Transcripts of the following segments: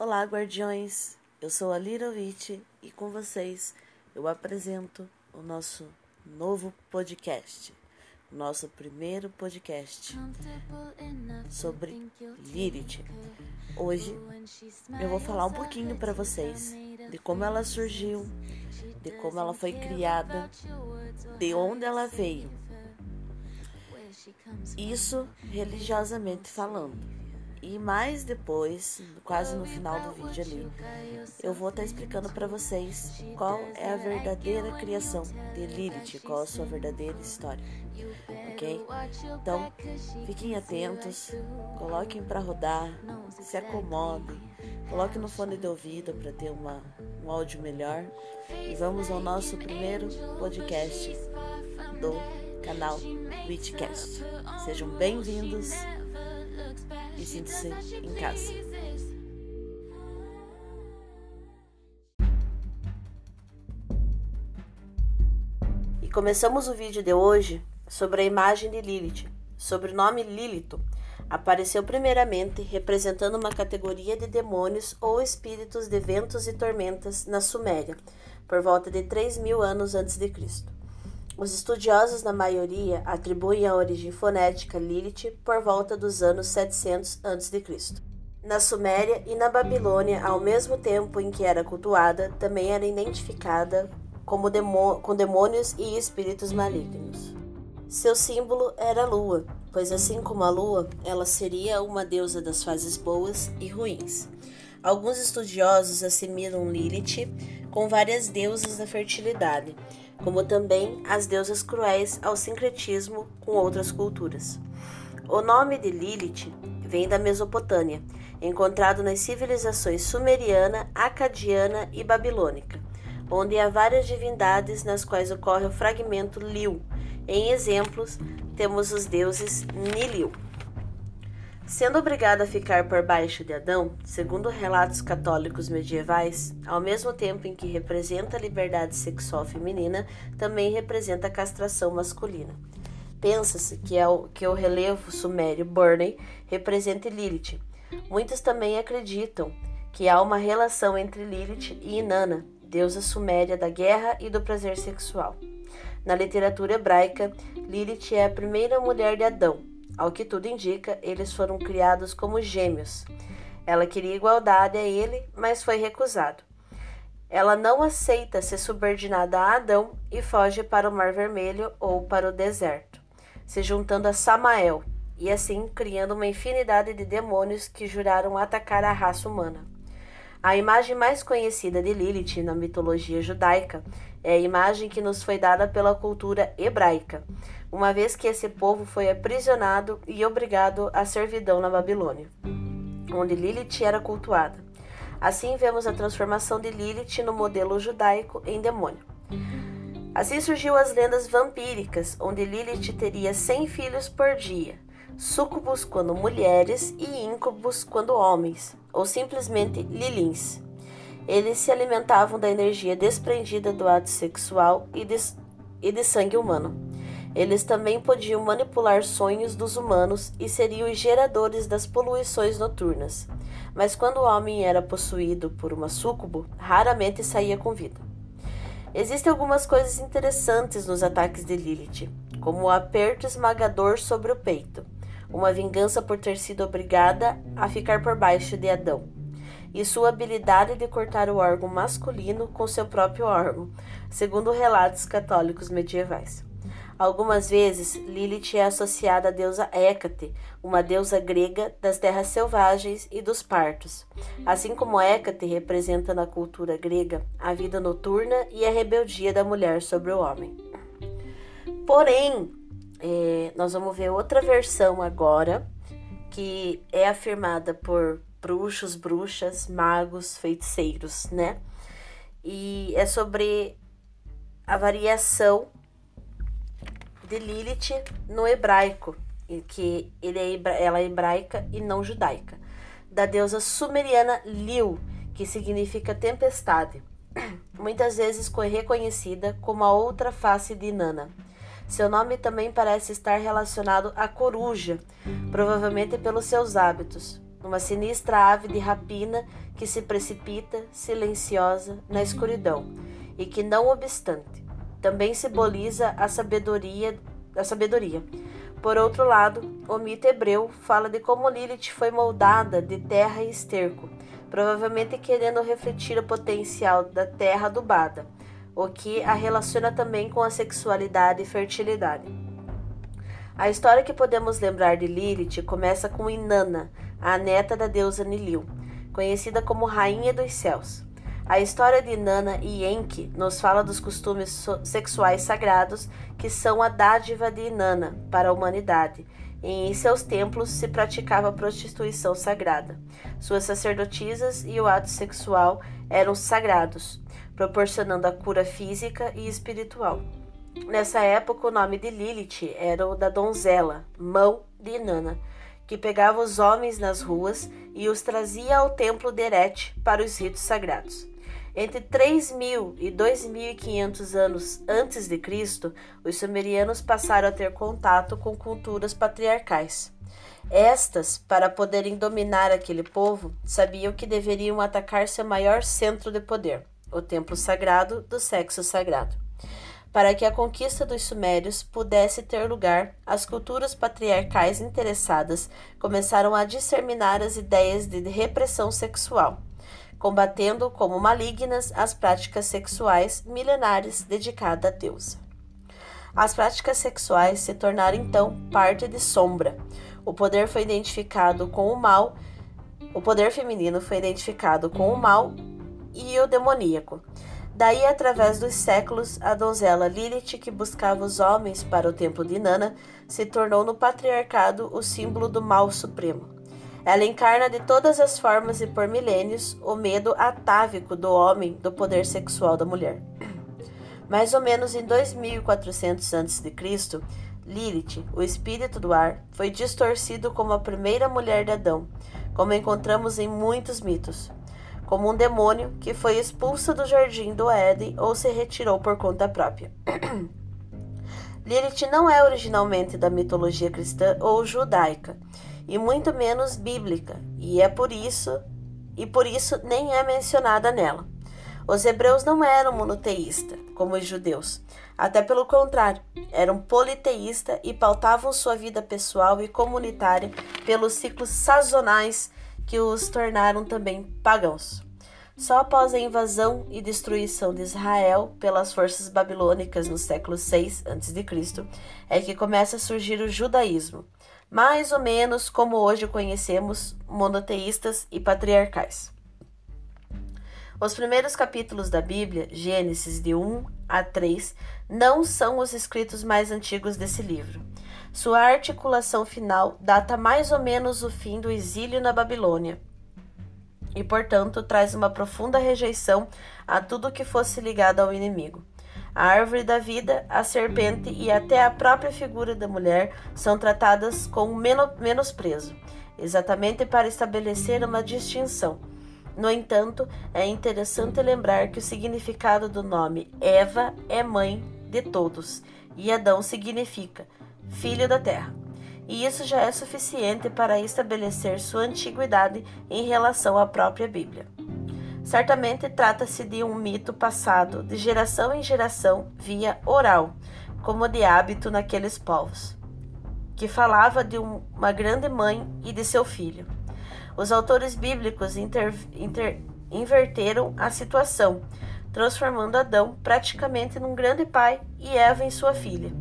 Olá, guardiões! Eu sou a Little e com vocês eu apresento o nosso novo podcast, o nosso primeiro podcast sobre Lilith. Hoje eu vou falar um pouquinho para vocês de como ela surgiu, de como ela foi criada, de onde ela veio. Isso religiosamente falando. E mais depois, quase no final do vídeo ali, eu vou estar tá explicando para vocês qual é a verdadeira criação de Lilith, qual a sua verdadeira história. Ok? Então, fiquem atentos, coloquem para rodar, se acomodem, coloquem no fone de ouvido para ter uma, um áudio melhor. E vamos ao nosso primeiro podcast do canal Witchcast. Sejam bem-vindos e sinta-se em casa. E começamos o vídeo de hoje sobre a imagem de Lilith. Sobre o nome Lilito, apareceu primeiramente representando uma categoria de demônios ou espíritos de ventos e tormentas na Suméria, por volta de 3 mil anos antes de Cristo. Os estudiosos, na maioria, atribuem a origem fonética Lilith por volta dos anos 700 a.C. Na Suméria e na Babilônia, ao mesmo tempo em que era cultuada, também era identificada como com demônios e espíritos malignos. Seu símbolo era a lua, pois assim como a lua, ela seria uma deusa das fases boas e ruins. Alguns estudiosos assimilam Lilith com várias deusas da fertilidade, como também as deusas cruéis ao sincretismo com outras culturas. O nome de Lilith vem da Mesopotâmia, encontrado nas civilizações sumeriana, acadiana e babilônica, onde há várias divindades nas quais ocorre o fragmento Liu. Em exemplos, temos os deuses Niliu. Sendo obrigada a ficar por baixo de Adão, segundo relatos católicos medievais, ao mesmo tempo em que representa a liberdade sexual feminina, também representa a castração masculina. Pensa-se que, é o, que o relevo sumério Burney represente Lilith. Muitos também acreditam que há uma relação entre Lilith e Inanna, deusa suméria da guerra e do prazer sexual. Na literatura hebraica, Lilith é a primeira mulher de Adão, ao que tudo indica, eles foram criados como gêmeos. Ela queria igualdade a ele, mas foi recusado. Ela não aceita ser subordinada a Adão e foge para o Mar Vermelho ou para o deserto, se juntando a Samael e assim criando uma infinidade de demônios que juraram atacar a raça humana. A imagem mais conhecida de Lilith na mitologia judaica é a imagem que nos foi dada pela cultura hebraica, uma vez que esse povo foi aprisionado e obrigado à servidão na Babilônia, onde Lilith era cultuada. Assim vemos a transformação de Lilith no modelo judaico em demônio. Assim surgiu as lendas vampíricas, onde Lilith teria 100 filhos por dia, súcubos quando mulheres e íncubos quando homens, ou simplesmente lilins. Eles se alimentavam da energia desprendida do ato sexual e de, e de sangue humano. Eles também podiam manipular sonhos dos humanos e seriam os geradores das poluições noturnas. Mas quando o homem era possuído por uma súcubo, raramente saía com vida. Existem algumas coisas interessantes nos ataques de Lilith, como o aperto esmagador sobre o peito, uma vingança por ter sido obrigada a ficar por baixo de Adão e sua habilidade de cortar o órgão masculino com seu próprio órgão, segundo relatos católicos medievais. Algumas vezes, Lilith é associada à deusa Hécate, uma deusa grega das terras selvagens e dos partos. Assim como Hécate representa na cultura grega a vida noturna e a rebeldia da mulher sobre o homem. Porém, é, nós vamos ver outra versão agora, que é afirmada por bruxos, bruxas, magos, feiticeiros, né? E é sobre a variação de Lilith no hebraico, que ele é, ela é hebraica e não judaica, da deusa sumeriana Liu, que significa tempestade, muitas vezes reconhecida como a outra face de Nana. Seu nome também parece estar relacionado à coruja, provavelmente pelos seus hábitos uma sinistra ave de rapina que se precipita, silenciosa, na escuridão, e que, não obstante, também simboliza a sabedoria, a sabedoria. Por outro lado, o mito hebreu fala de como Lilith foi moldada de terra e esterco, provavelmente querendo refletir o potencial da terra adubada, o que a relaciona também com a sexualidade e fertilidade. A história que podemos lembrar de Lilith começa com Inanna, a neta da deusa Nilil, conhecida como Rainha dos Céus. A história de Nana e Enki nos fala dos costumes sexuais sagrados que são a dádiva de Inanna para a humanidade. E em seus templos se praticava prostituição sagrada. Suas sacerdotisas e o ato sexual eram sagrados, proporcionando a cura física e espiritual. Nessa época, o nome de Lilith era o da donzela, mão de Inanna, que pegava os homens nas ruas e os trazia ao templo de Eret para os ritos sagrados. Entre 3.000 e 2.500 anos antes de Cristo, os sumerianos passaram a ter contato com culturas patriarcais. Estas, para poderem dominar aquele povo, sabiam que deveriam atacar seu maior centro de poder, o templo sagrado do sexo sagrado. Para que a conquista dos Sumérios pudesse ter lugar, as culturas patriarcais interessadas começaram a disseminar as ideias de repressão sexual, combatendo como malignas as práticas sexuais milenares dedicadas a Deus. As práticas sexuais se tornaram então parte de sombra. O poder foi identificado com o mal, o poder feminino foi identificado com o mal e o demoníaco. Daí, através dos séculos, a donzela Lilith, que buscava os homens para o templo de Nana, se tornou no patriarcado o símbolo do mal supremo. Ela encarna de todas as formas e por milênios o medo atávico do homem do poder sexual da mulher. Mais ou menos em 2400 a.C., Lilith, o espírito do ar, foi distorcido como a primeira mulher de Adão, como encontramos em muitos mitos como um demônio que foi expulso do jardim do Éden ou se retirou por conta própria. Lilith não é originalmente da mitologia cristã ou judaica, e muito menos bíblica, e é por isso e por isso nem é mencionada nela. Os hebreus não eram monoteístas, como os judeus. Até pelo contrário, eram politeístas e pautavam sua vida pessoal e comunitária pelos ciclos sazonais que os tornaram também pagãos. Só após a invasão e destruição de Israel pelas forças babilônicas no século 6 a.C. é que começa a surgir o judaísmo, mais ou menos como hoje conhecemos, monoteístas e patriarcais. Os primeiros capítulos da Bíblia, Gênesis de 1 a 3, não são os escritos mais antigos desse livro. Sua articulação final data mais ou menos o fim do exílio na Babilônia e, portanto, traz uma profunda rejeição a tudo que fosse ligado ao inimigo. A árvore da vida, a serpente e até a própria figura da mulher são tratadas com menosprezo, exatamente para estabelecer uma distinção. No entanto, é interessante lembrar que o significado do nome Eva é mãe de todos e Adão significa filho da terra. E isso já é suficiente para estabelecer sua antiguidade em relação à própria Bíblia. Certamente trata-se de um mito passado de geração em geração via oral, como de hábito naqueles povos, que falava de uma grande mãe e de seu filho. Os autores bíblicos inter, inter, inverteram a situação, transformando Adão praticamente num grande pai e Eva em sua filha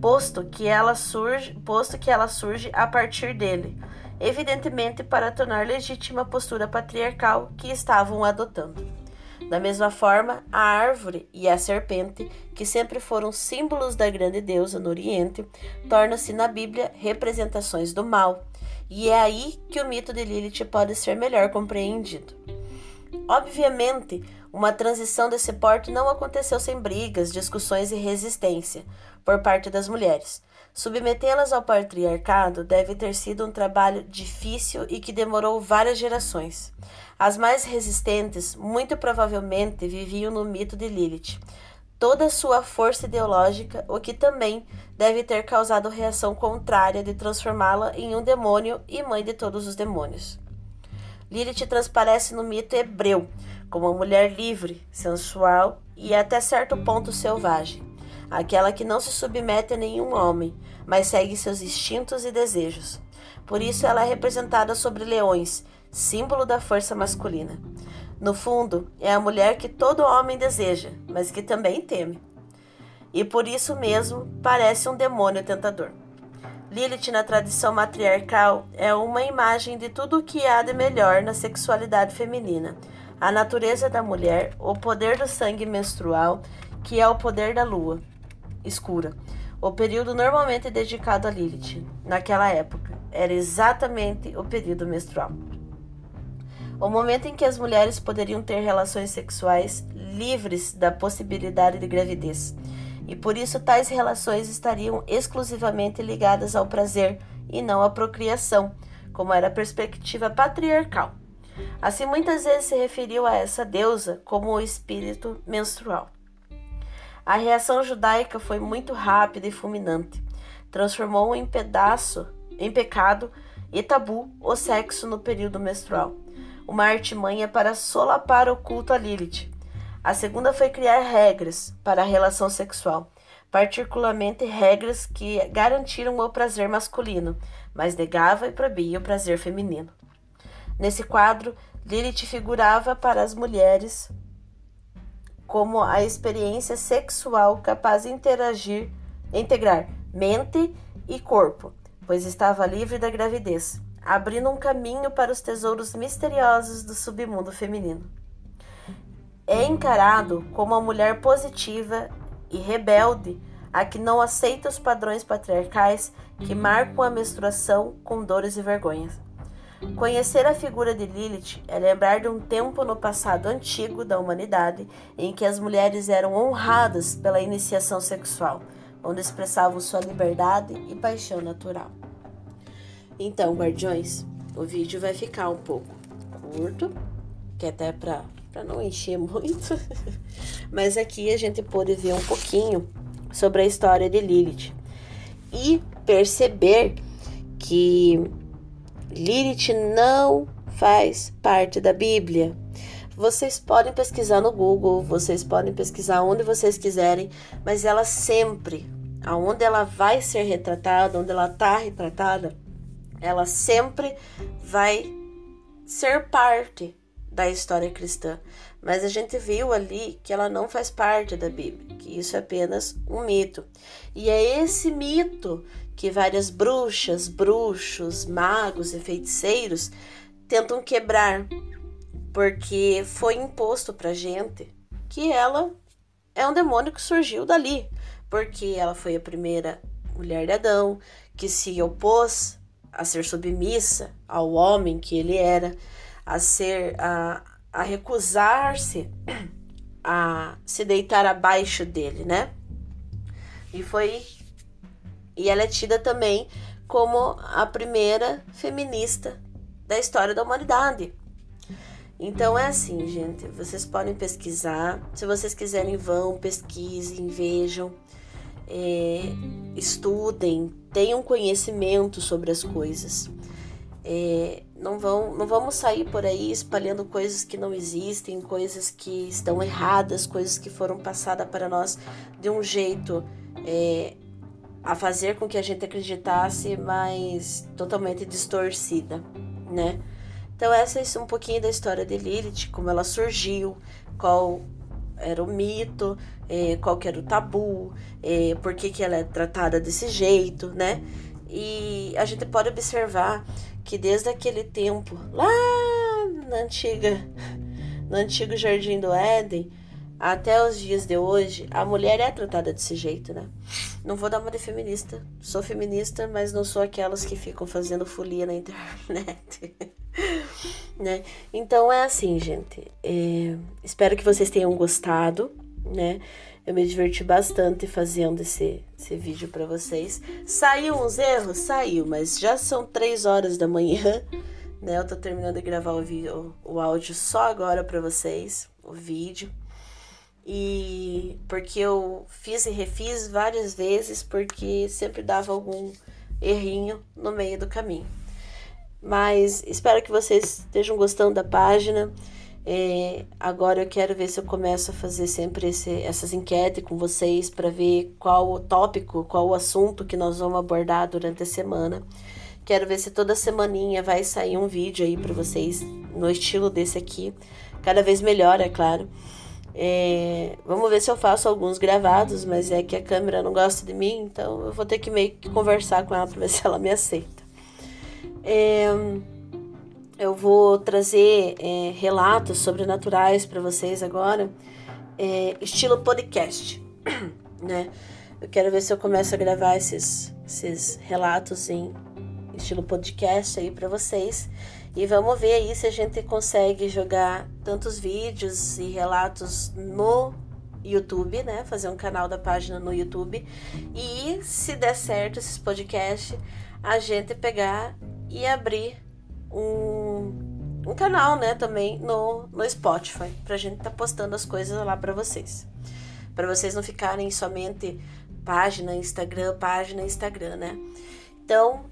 posto que ela surge, posto que ela surge a partir dele, evidentemente para tornar legítima a postura patriarcal que estavam adotando. Da mesma forma, a árvore e a serpente, que sempre foram símbolos da grande deusa no Oriente, tornam-se na Bíblia representações do mal, e é aí que o mito de Lilith pode ser melhor compreendido. Obviamente, uma transição desse porte não aconteceu sem brigas, discussões e resistência por parte das mulheres. Submetê-las ao patriarcado deve ter sido um trabalho difícil e que demorou várias gerações. As mais resistentes, muito provavelmente, viviam no mito de Lilith, toda sua força ideológica, o que também deve ter causado reação contrária de transformá-la em um demônio e mãe de todos os demônios. Lilith transparece no mito hebreu como uma mulher livre, sensual e até certo ponto selvagem, aquela que não se submete a nenhum homem, mas segue seus instintos e desejos. Por isso ela é representada sobre leões, símbolo da força masculina. No fundo, é a mulher que todo homem deseja, mas que também teme. E por isso mesmo parece um demônio tentador. Lilith, na tradição matriarcal, é uma imagem de tudo o que há de melhor na sexualidade feminina. A natureza da mulher, o poder do sangue menstrual, que é o poder da lua escura. O período normalmente dedicado a Lilith, naquela época, era exatamente o período menstrual. O momento em que as mulheres poderiam ter relações sexuais livres da possibilidade de gravidez e por isso tais relações estariam exclusivamente ligadas ao prazer e não à procriação, como era a perspectiva patriarcal. Assim, muitas vezes se referiu a essa deusa como o espírito menstrual. A reação judaica foi muito rápida e fulminante. Transformou em pedaço, em pecado e tabu o sexo no período menstrual. Uma artimanha para solapar o culto a Lilith, a segunda foi criar regras para a relação sexual, particularmente regras que garantiram o prazer masculino, mas negava e proibia o prazer feminino. Nesse quadro, Lilith figurava para as mulheres como a experiência sexual capaz de interagir, integrar mente e corpo, pois estava livre da gravidez, abrindo um caminho para os tesouros misteriosos do submundo feminino é encarado como uma mulher positiva e rebelde, a que não aceita os padrões patriarcais que marcam a menstruação com dores e vergonhas. Conhecer a figura de Lilith é lembrar de um tempo no passado antigo da humanidade em que as mulheres eram honradas pela iniciação sexual, onde expressavam sua liberdade e paixão natural. Então, guardiões, o vídeo vai ficar um pouco curto, que até para para não encher muito. Mas aqui a gente pôde ver um pouquinho sobre a história de Lilith e perceber que Lilith não faz parte da Bíblia. Vocês podem pesquisar no Google, vocês podem pesquisar onde vocês quiserem, mas ela sempre, aonde ela vai ser retratada, onde ela está retratada, ela sempre vai ser parte da história cristã, mas a gente viu ali que ela não faz parte da Bíblia, que isso é apenas um mito. E é esse mito que várias bruxas, bruxos, magos e feiticeiros tentam quebrar, porque foi imposto pra gente que ela é um demônio que surgiu dali, porque ela foi a primeira mulher de Adão que se opôs a ser submissa ao homem que ele era a ser a, a recusar-se a se deitar abaixo dele, né? E foi e ela é tida também como a primeira feminista da história da humanidade. Então é assim, gente, vocês podem pesquisar, se vocês quiserem vão, pesquisem, vejam, é, estudem, tenham conhecimento sobre as coisas. É, não, vão, não vamos sair por aí espalhando coisas que não existem, coisas que estão erradas, coisas que foram passadas para nós de um jeito é, a fazer com que a gente acreditasse, mas totalmente distorcida, né? Então essa é um pouquinho da história de Lilith, como ela surgiu, qual era o mito, é, qual que era o tabu, é, por que, que ela é tratada desse jeito, né? E a gente pode observar que desde aquele tempo, lá na antiga, no antigo Jardim do Éden, até os dias de hoje, a mulher é tratada desse jeito, né? Não vou dar uma de feminista. Sou feminista, mas não sou aquelas que ficam fazendo folia na internet. né? Então é assim, gente. É, espero que vocês tenham gostado, né? Eu me diverti bastante fazendo esse, esse vídeo para vocês. Saiu uns erros? Saiu, mas já são três horas da manhã, né? Eu tô terminando de gravar o, vídeo, o áudio só agora para vocês, o vídeo. E porque eu fiz e refiz várias vezes, porque sempre dava algum errinho no meio do caminho. Mas espero que vocês estejam gostando da página. É, agora eu quero ver se eu começo a fazer sempre esse, essas enquetes com vocês para ver qual o tópico, qual o assunto que nós vamos abordar durante a semana. Quero ver se toda semaninha vai sair um vídeo aí para vocês no estilo desse aqui, cada vez melhor, é claro. É, vamos ver se eu faço alguns gravados, mas é que a câmera não gosta de mim, então eu vou ter que meio que conversar com ela para ver se ela me aceita. É, eu vou trazer é, relatos sobrenaturais para vocês agora, é, estilo podcast, né? Eu quero ver se eu começo a gravar esses, esses relatos em estilo podcast aí para vocês. E vamos ver aí se a gente consegue jogar tantos vídeos e relatos no YouTube, né? Fazer um canal da página no YouTube. E se der certo esses podcasts, a gente pegar e abrir um, um canal, né? Também no, no Spotify. Pra gente tá postando as coisas lá para vocês. Para vocês não ficarem somente página, Instagram, página, Instagram, né? Então,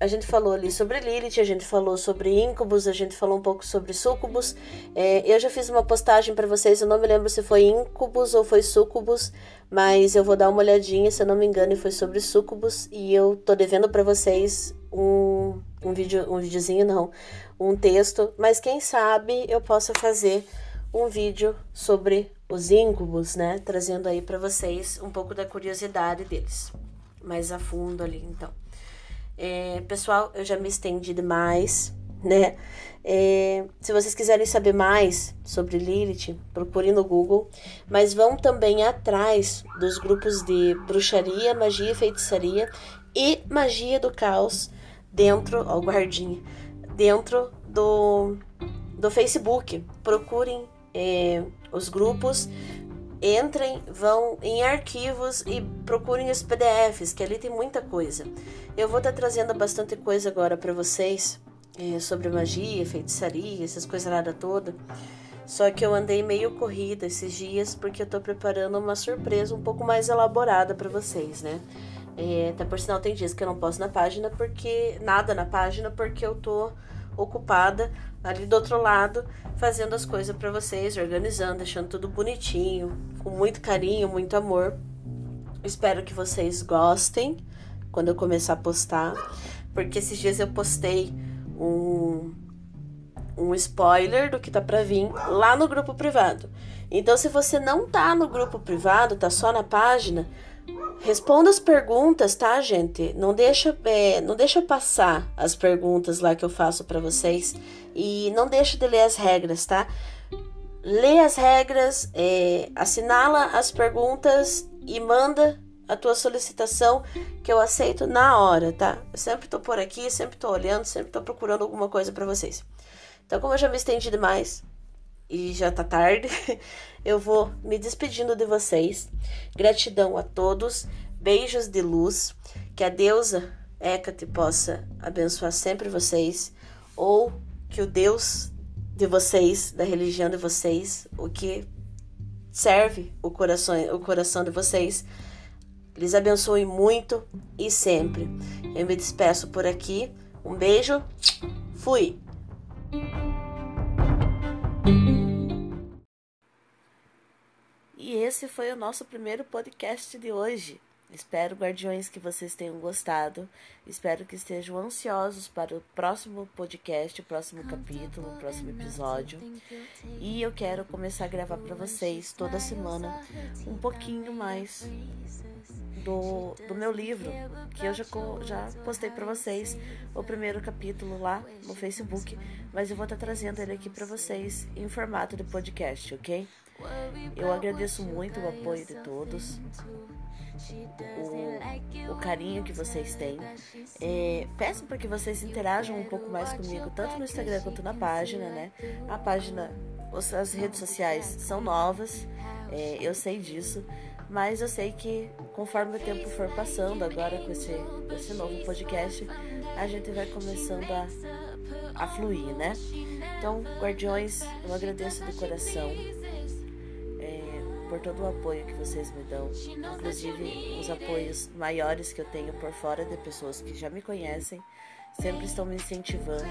a gente falou ali sobre Lilith, a gente falou sobre íncubos, a gente falou um pouco sobre sucubus. É, eu já fiz uma postagem para vocês, eu não me lembro se foi íncubos ou foi sucubus, mas eu vou dar uma olhadinha, se eu não me engano, foi sobre sucubus e eu tô devendo para vocês um, um vídeo, um videozinho não, um texto, mas quem sabe eu possa fazer um vídeo sobre os íncubos, né, trazendo aí para vocês um pouco da curiosidade deles, mais a fundo ali, então. É, pessoal, eu já me estendi demais, né? É, se vocês quiserem saber mais sobre Lilith, procurem no Google, mas vão também atrás dos grupos de bruxaria, magia e feitiçaria e magia do caos dentro, ó, guardinha, dentro do, do Facebook. Procurem é, os grupos entrem, vão em arquivos e procurem os PDFs, que ali tem muita coisa. Eu vou estar tá trazendo bastante coisa agora para vocês é, sobre magia, feitiçaria, essas coisas nada toda. Só que eu andei meio corrida esses dias porque eu tô preparando uma surpresa um pouco mais elaborada para vocês, né? É, até por sinal tem dias que eu não posto na página porque nada na página porque eu tô ocupada ali do outro lado, fazendo as coisas para vocês, organizando, deixando tudo bonitinho, com muito carinho, muito amor. Espero que vocês gostem quando eu começar a postar, porque esses dias eu postei um um spoiler do que tá para vir lá no grupo privado. Então, se você não tá no grupo privado, tá só na página, Responda as perguntas, tá, gente? Não deixa, é, não deixa passar as perguntas lá que eu faço para vocês e não deixa de ler as regras, tá? Lê as regras, é, assinala as perguntas e manda a tua solicitação que eu aceito na hora, tá? Eu sempre tô por aqui, sempre tô olhando, sempre tô procurando alguma coisa para vocês. Então, como eu já me estendi demais, e já tá tarde, eu vou me despedindo de vocês. Gratidão a todos, beijos de luz, que a deusa Hecate possa abençoar sempre vocês, ou que o Deus de vocês, da religião de vocês, o que serve o coração, o coração de vocês, lhes abençoe muito e sempre. Eu me despeço por aqui. Um beijo. Fui. Esse foi o nosso primeiro podcast de hoje. Espero, guardiões, que vocês tenham gostado. Espero que estejam ansiosos para o próximo podcast, o próximo capítulo, o próximo episódio. E eu quero começar a gravar para vocês toda semana um pouquinho mais do, do meu livro, que eu já, já postei para vocês o primeiro capítulo lá no Facebook, mas eu vou estar tá trazendo ele aqui para vocês em formato de podcast, ok? Eu agradeço muito o apoio de todos, o, o carinho que vocês têm. É, peço para que vocês interajam um pouco mais comigo, tanto no Instagram quanto na página, né? A página, as redes sociais são novas, é, eu sei disso. Mas eu sei que conforme o tempo for passando, agora com esse, esse novo podcast, a gente vai começando a, a fluir, né? Então, guardiões, eu agradeço de coração por todo o apoio que vocês me dão, inclusive os apoios maiores que eu tenho por fora de pessoas que já me conhecem. sempre estão me incentivando.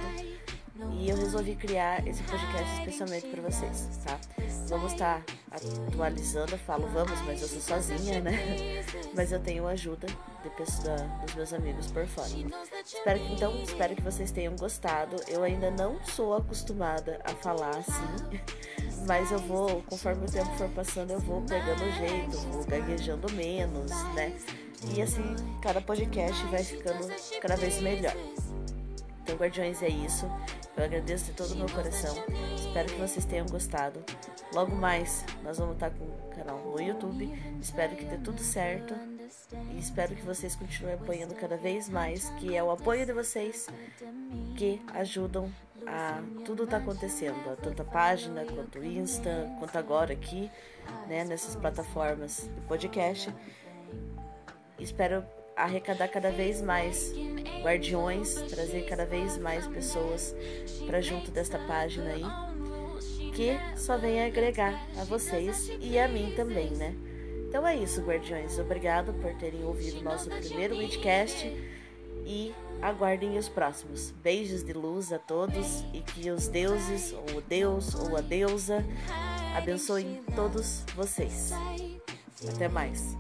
E eu resolvi criar esse podcast especialmente para vocês, tá? Vamos estar atualizando, eu falo vamos, mas eu sou sozinha, né? Mas eu tenho ajuda de pessoa, dos meus amigos por fora. Espero que, então, espero que vocês tenham gostado. Eu ainda não sou acostumada a falar assim, mas eu vou, conforme o tempo for passando, eu vou pegando o jeito, vou gaguejando menos, né? E assim, cada podcast vai ficando cada vez melhor. Então, Guardiões, é isso. Eu agradeço de todo o meu coração. Espero que vocês tenham gostado. Logo mais, nós vamos estar com o canal no YouTube. Espero que dê tudo certo. E espero que vocês continuem apoiando cada vez mais, que é o apoio de vocês que ajudam a tudo tá acontecendo, tanto a página quanto o Insta, quanto agora aqui, né, nessas plataformas de podcast. Espero arrecadar cada vez mais guardiões, trazer cada vez mais pessoas para junto desta página aí, que só vem agregar a vocês e a mim também, né? Então é isso, guardiões. Obrigado por terem ouvido nosso primeiro podcast e aguardem os próximos. Beijos de luz a todos e que os deuses, ou o Deus, ou a deusa, abençoem todos vocês. Até mais.